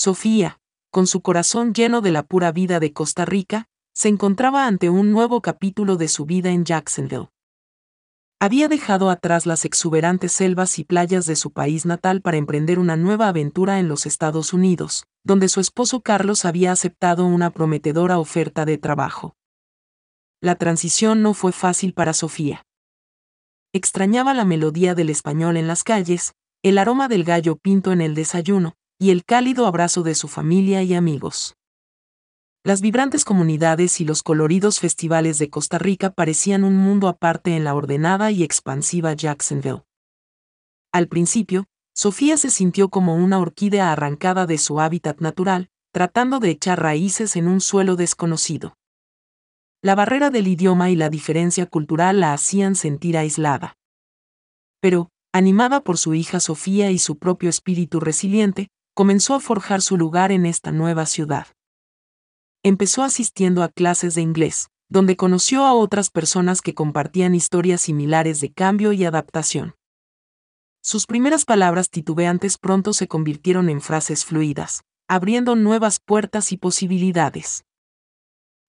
Sofía, con su corazón lleno de la pura vida de Costa Rica, se encontraba ante un nuevo capítulo de su vida en Jacksonville. Había dejado atrás las exuberantes selvas y playas de su país natal para emprender una nueva aventura en los Estados Unidos, donde su esposo Carlos había aceptado una prometedora oferta de trabajo. La transición no fue fácil para Sofía. Extrañaba la melodía del español en las calles, el aroma del gallo pinto en el desayuno, y el cálido abrazo de su familia y amigos. Las vibrantes comunidades y los coloridos festivales de Costa Rica parecían un mundo aparte en la ordenada y expansiva Jacksonville. Al principio, Sofía se sintió como una orquídea arrancada de su hábitat natural, tratando de echar raíces en un suelo desconocido. La barrera del idioma y la diferencia cultural la hacían sentir aislada. Pero, animada por su hija Sofía y su propio espíritu resiliente, comenzó a forjar su lugar en esta nueva ciudad empezó asistiendo a clases de inglés, donde conoció a otras personas que compartían historias similares de cambio y adaptación. Sus primeras palabras titubeantes pronto se convirtieron en frases fluidas, abriendo nuevas puertas y posibilidades.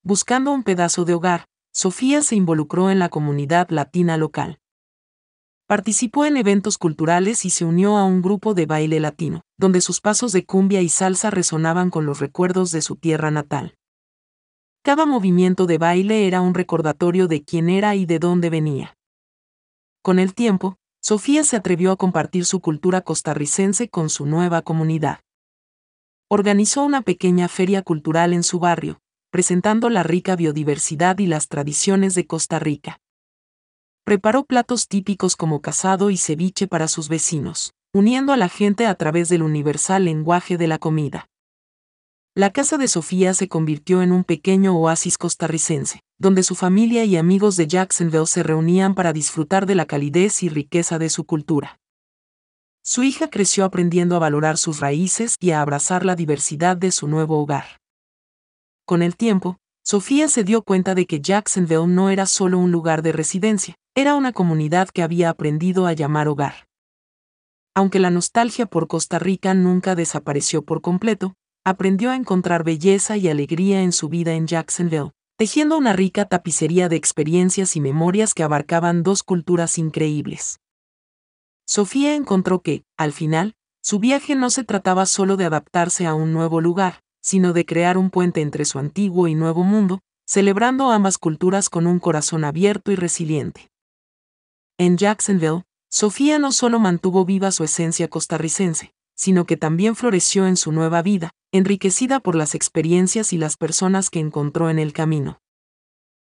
Buscando un pedazo de hogar, Sofía se involucró en la comunidad latina local. Participó en eventos culturales y se unió a un grupo de baile latino, donde sus pasos de cumbia y salsa resonaban con los recuerdos de su tierra natal. Cada movimiento de baile era un recordatorio de quién era y de dónde venía. Con el tiempo, Sofía se atrevió a compartir su cultura costarricense con su nueva comunidad. Organizó una pequeña feria cultural en su barrio, presentando la rica biodiversidad y las tradiciones de Costa Rica. Preparó platos típicos como casado y ceviche para sus vecinos, uniendo a la gente a través del universal lenguaje de la comida. La casa de Sofía se convirtió en un pequeño oasis costarricense, donde su familia y amigos de Jacksonville se reunían para disfrutar de la calidez y riqueza de su cultura. Su hija creció aprendiendo a valorar sus raíces y a abrazar la diversidad de su nuevo hogar. Con el tiempo, Sofía se dio cuenta de que Jacksonville no era solo un lugar de residencia, era una comunidad que había aprendido a llamar hogar. Aunque la nostalgia por Costa Rica nunca desapareció por completo, aprendió a encontrar belleza y alegría en su vida en Jacksonville, tejiendo una rica tapicería de experiencias y memorias que abarcaban dos culturas increíbles. Sofía encontró que, al final, su viaje no se trataba solo de adaptarse a un nuevo lugar, sino de crear un puente entre su antiguo y nuevo mundo, celebrando ambas culturas con un corazón abierto y resiliente. En Jacksonville, Sofía no solo mantuvo viva su esencia costarricense, sino que también floreció en su nueva vida, enriquecida por las experiencias y las personas que encontró en el camino.